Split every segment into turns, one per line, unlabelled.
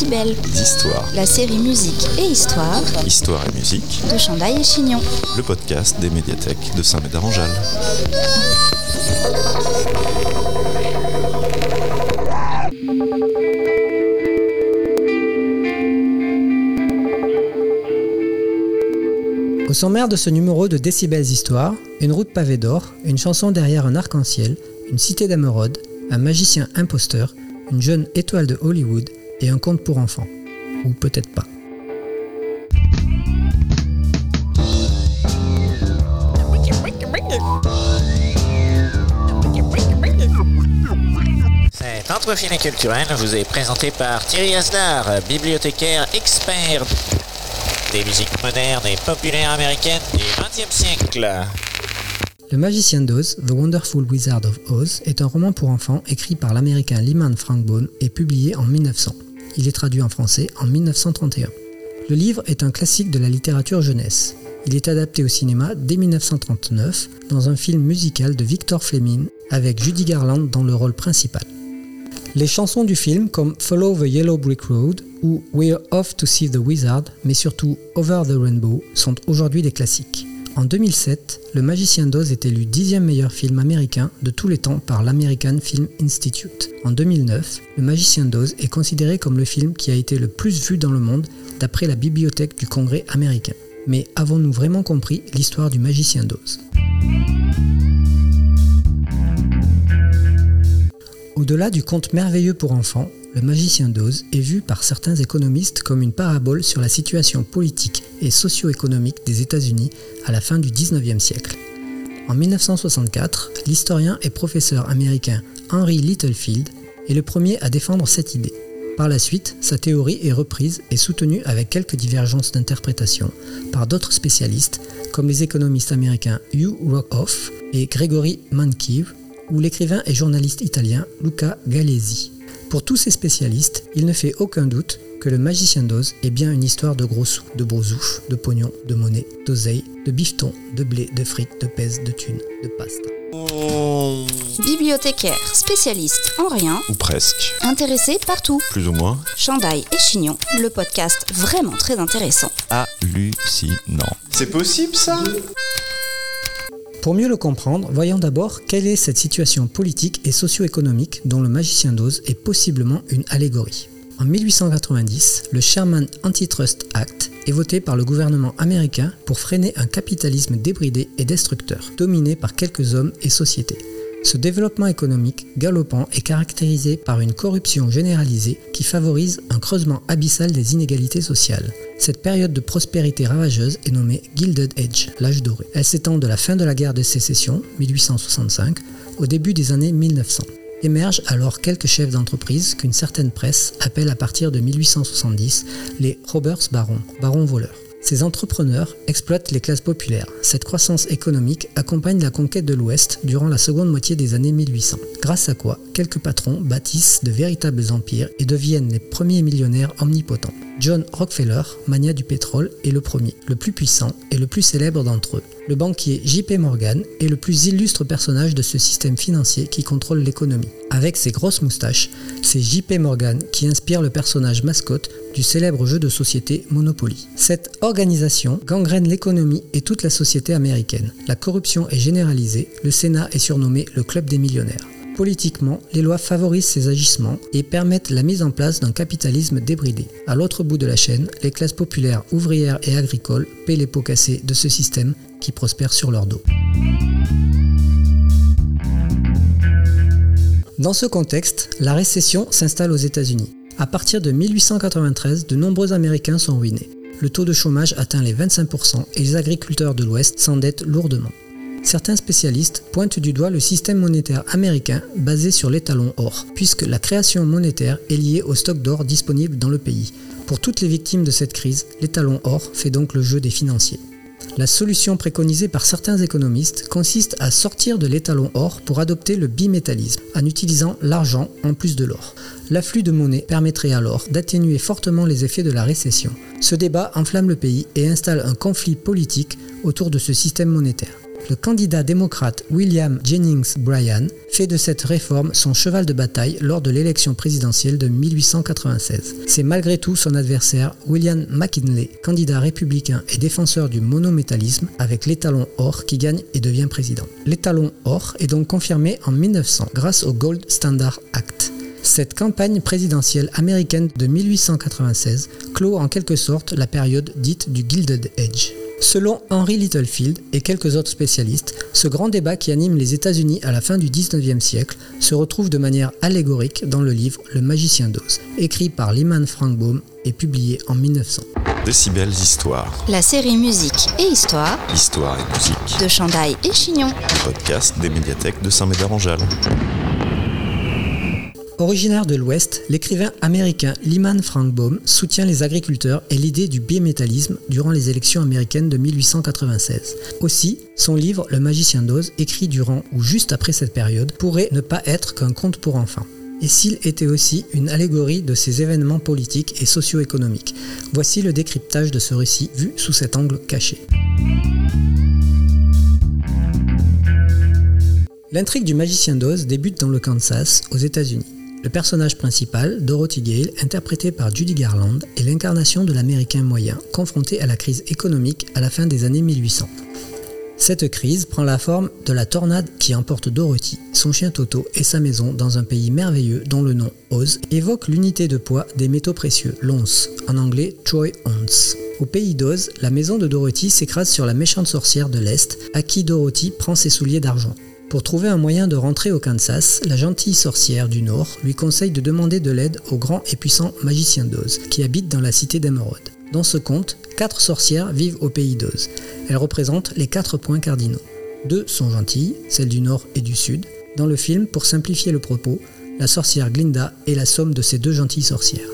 Décibel.
d'histoire.
La série musique et histoire
Histoire et musique,
de Chandail et Chignon.
le podcast des médiathèques de Saint-Médard-en-Jalles.
Au sommaire de ce numéro de Décibels Histoire, une route pavée d'or, une chanson derrière un arc-en-ciel, une cité d'émeraude, un magicien imposteur, une jeune étoile de Hollywood et un conte pour enfants. Ou peut-être pas.
Cet entrefilé culturel vous est présenté par Thierry Asdar, bibliothécaire expert des musiques modernes et populaires américaines du XXe siècle.
Le magicien d'Oz, The Wonderful Wizard of Oz, est un roman pour enfants écrit par l'américain Lyman Frank Baum et publié en 1900. Il est traduit en français en 1931. Le livre est un classique de la littérature jeunesse. Il est adapté au cinéma dès 1939 dans un film musical de Victor Fleming avec Judy Garland dans le rôle principal. Les chansons du film comme Follow the Yellow Brick Road ou We're Off to See the Wizard, mais surtout Over the Rainbow, sont aujourd'hui des classiques. En 2007, Le Magicien d'Oz est élu dixième meilleur film américain de tous les temps par l'American Film Institute. En 2009, Le Magicien d'Oz est considéré comme le film qui a été le plus vu dans le monde d'après la bibliothèque du Congrès américain. Mais avons-nous vraiment compris l'histoire du Magicien d'Oz? Au-delà du conte merveilleux pour enfants, le magicien d'Oz est vu par certains économistes comme une parabole sur la situation politique et socio-économique des États-Unis à la fin du 19e siècle. En 1964, l'historien et professeur américain Henry Littlefield est le premier à défendre cette idée. Par la suite, sa théorie est reprise et soutenue avec quelques divergences d'interprétation par d'autres spécialistes comme les économistes américains Hugh Rockoff et Gregory Mankiw ou l'écrivain et journaliste italien Luca Galesi. Pour tous ces spécialistes, il ne fait aucun doute que le magicien d'Oz est bien une histoire de gros sous, de beaux oufs, de pognon, de monnaie, d'oseille, de bifton, de blé, de fric, de pèse, de thunes, de pasta.
Bibliothécaire, spécialiste en rien,
Ou presque,
intéressé partout.
plus ou moins
Chandail et Chignon, le podcast vraiment très intéressant.
hallucinant.
C'est possible ça?
Pour mieux le comprendre, voyons d'abord quelle est cette situation politique et socio-économique dont le magicien d'Oz est possiblement une allégorie. En 1890, le Sherman Antitrust Act est voté par le gouvernement américain pour freiner un capitalisme débridé et destructeur, dominé par quelques hommes et sociétés. Ce développement économique galopant est caractérisé par une corruption généralisée qui favorise un creusement abyssal des inégalités sociales. Cette période de prospérité ravageuse est nommée Gilded Age, l'âge doré. Elle s'étend de la fin de la guerre de sécession, 1865, au début des années 1900. Émergent alors quelques chefs d'entreprise qu'une certaine presse appelle à partir de 1870 les Robbers Barons, barons voleurs. Ces entrepreneurs exploitent les classes populaires. Cette croissance économique accompagne la conquête de l'Ouest durant la seconde moitié des années 1800, grâce à quoi quelques patrons bâtissent de véritables empires et deviennent les premiers millionnaires omnipotents. John Rockefeller, mania du pétrole, est le premier, le plus puissant et le plus célèbre d'entre eux. Le banquier JP Morgan est le plus illustre personnage de ce système financier qui contrôle l'économie. Avec ses grosses moustaches, c'est JP Morgan qui inspire le personnage mascotte du célèbre jeu de société Monopoly. Cette organisation gangrène l'économie et toute la société américaine. La corruption est généralisée, le Sénat est surnommé le Club des millionnaires. Politiquement, les lois favorisent ces agissements et permettent la mise en place d'un capitalisme débridé. À l'autre bout de la chaîne, les classes populaires, ouvrières et agricoles paient les pots cassés de ce système qui prospère sur leur dos. Dans ce contexte, la récession s'installe aux États-Unis. À partir de 1893, de nombreux Américains sont ruinés. Le taux de chômage atteint les 25% et les agriculteurs de l'Ouest s'endettent lourdement. Certains spécialistes pointent du doigt le système monétaire américain basé sur l'étalon or, puisque la création monétaire est liée au stock d'or disponible dans le pays. Pour toutes les victimes de cette crise, l'étalon or fait donc le jeu des financiers. La solution préconisée par certains économistes consiste à sortir de l'étalon or pour adopter le bimétallisme, en utilisant l'argent en plus de l'or. L'afflux de monnaie permettrait alors d'atténuer fortement les effets de la récession. Ce débat enflamme le pays et installe un conflit politique autour de ce système monétaire. Le candidat démocrate William Jennings Bryan fait de cette réforme son cheval de bataille lors de l'élection présidentielle de 1896. C'est malgré tout son adversaire William McKinley, candidat républicain et défenseur du monométallisme avec l'étalon or qui gagne et devient président. L'étalon or est donc confirmé en 1900 grâce au Gold Standard Act. Cette campagne présidentielle américaine de 1896 clôt en quelque sorte la période dite du Gilded Age. Selon Henry Littlefield et quelques autres spécialistes, ce grand débat qui anime les États-Unis à la fin du 19e siècle se retrouve de manière allégorique dans le livre Le Magicien d'Oz, écrit par Lyman Frank Baum et publié en 1900.
Décibels Histoire.
La série musique et histoire
Histoire et musique.
de Chandail et Chignon.
Podcast des médiathèques de Saint-Médard-en-Jalles.
Originaire de l'Ouest, l'écrivain américain Lyman Frank Baum soutient les agriculteurs et l'idée du bimétallisme durant les élections américaines de 1896. Aussi, son livre Le magicien d'Oz, écrit durant ou juste après cette période, pourrait ne pas être qu'un conte pour enfants. Et s'il était aussi une allégorie de ces événements politiques et socio-économiques Voici le décryptage de ce récit vu sous cet angle caché. L'intrigue du magicien d'Oz débute dans le Kansas, aux États-Unis. Le personnage principal, Dorothy Gale, interprété par Judy Garland, est l'incarnation de l'Américain moyen, confronté à la crise économique à la fin des années 1800. Cette crise prend la forme de la tornade qui emporte Dorothy, son chien Toto et sa maison dans un pays merveilleux dont le nom Oz évoque l'unité de poids des métaux précieux, l'once, en anglais Troy Ounce. Au pays d'Oz, la maison de Dorothy s'écrase sur la méchante sorcière de l'Est, à qui Dorothy prend ses souliers d'argent. Pour trouver un moyen de rentrer au Kansas, la gentille sorcière du Nord lui conseille de demander de l'aide au grand et puissant magicien d'Oz, qui habite dans la cité d'Emeraude. Dans ce conte, quatre sorcières vivent au pays d'Oz. Elles représentent les quatre points cardinaux. Deux sont gentilles, celles du Nord et du Sud. Dans le film, pour simplifier le propos, la sorcière Glinda est la somme de ces deux gentilles sorcières.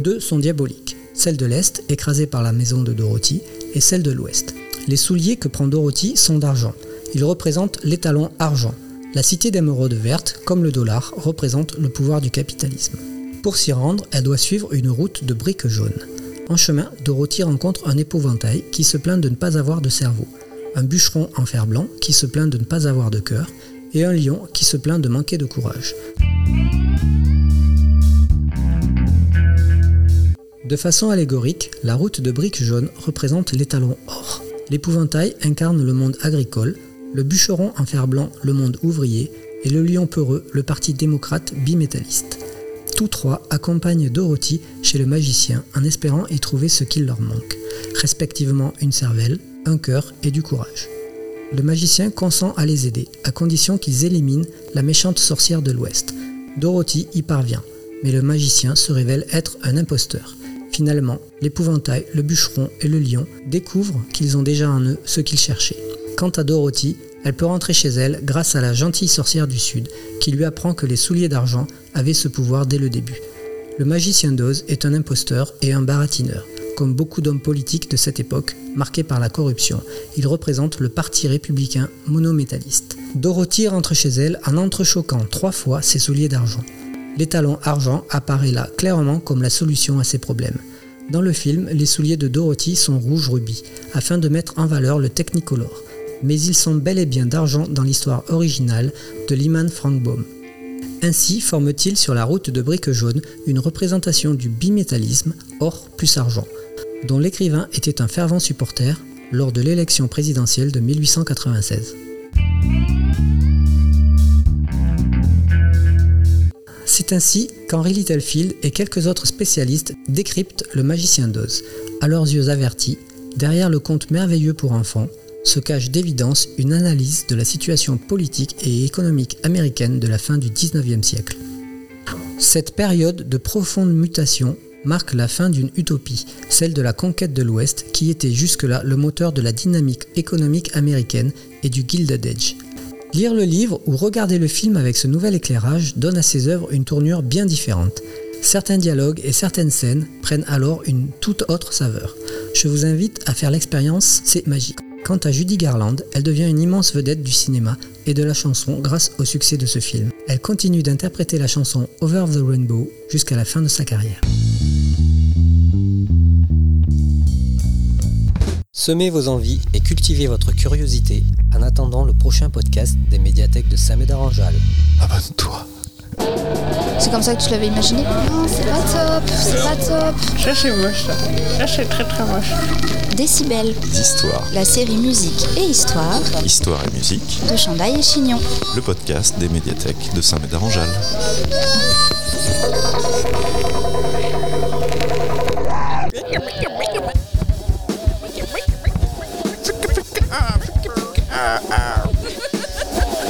Deux sont diaboliques, celle de l'Est, écrasée par la maison de Dorothy, et celle de l'Ouest. Les souliers que prend Dorothy sont d'argent. Ils représentent l'étalon argent. La cité d'émeraude verte, comme le dollar, représente le pouvoir du capitalisme. Pour s'y rendre, elle doit suivre une route de briques jaunes. En chemin, Dorothy rencontre un épouvantail qui se plaint de ne pas avoir de cerveau, un bûcheron en fer blanc qui se plaint de ne pas avoir de cœur, et un lion qui se plaint de manquer de courage. De façon allégorique, la route de briques jaunes représente l'étalon or. L'épouvantail incarne le monde agricole, le bûcheron en fer blanc le monde ouvrier et le lion peureux le parti démocrate bimétalliste. Tous trois accompagnent Dorothy chez le magicien en espérant y trouver ce qu'il leur manque, respectivement une cervelle, un cœur et du courage. Le magicien consent à les aider, à condition qu'ils éliminent la méchante sorcière de l'Ouest. Dorothy y parvient, mais le magicien se révèle être un imposteur. Finalement, l'épouvantail, le bûcheron et le lion découvrent qu'ils ont déjà en eux ce qu'ils cherchaient. Quant à Dorothy, elle peut rentrer chez elle grâce à la gentille sorcière du Sud qui lui apprend que les souliers d'argent avaient ce pouvoir dès le début. Le magicien d'Oz est un imposteur et un baratineur. Comme beaucoup d'hommes politiques de cette époque, marqués par la corruption, il représente le parti républicain monométalliste. Dorothy rentre chez elle en entrechoquant trois fois ses souliers d'argent. L'étalon argent apparaît là clairement comme la solution à ces problèmes. Dans le film, les souliers de Dorothy sont rouge rubis, afin de mettre en valeur le Technicolor. Mais ils sont bel et bien d'argent dans l'histoire originale de Lyman Frank Baum. Ainsi forme-t-il sur la route de briques jaunes une représentation du bimétallisme, or plus argent, dont l'écrivain était un fervent supporter lors de l'élection présidentielle de 1896. C'est ainsi qu'Henry Littlefield et quelques autres spécialistes décryptent le magicien d'Oz. À leurs yeux avertis, derrière le conte merveilleux pour enfants, se cache d'évidence une analyse de la situation politique et économique américaine de la fin du 19e siècle. Cette période de profonde mutation marque la fin d'une utopie, celle de la conquête de l'Ouest, qui était jusque-là le moteur de la dynamique économique américaine et du Gilded Age. Lire le livre ou regarder le film avec ce nouvel éclairage donne à ses œuvres une tournure bien différente. Certains dialogues et certaines scènes prennent alors une toute autre saveur. Je vous invite à faire l'expérience, c'est magique. Quant à Judy Garland, elle devient une immense vedette du cinéma et de la chanson grâce au succès de ce film. Elle continue d'interpréter la chanson Over the Rainbow jusqu'à la fin de sa carrière. Semez vos envies et cultivez votre curiosité en attendant le prochain podcast des médiathèques de Saint-Médard-en-Jalles.
Abonne-toi.
C'est comme ça que tu l'avais imaginé Non, c'est pas top, c'est pas top.
Ça, c'est moche, ça. Ça, très très moche.
Décibel.
Histoires.
La série musique et histoire.
Histoire et musique.
De Chandaille et Chignon.
Le podcast des médiathèques de Saint-Médard-en-Jalles.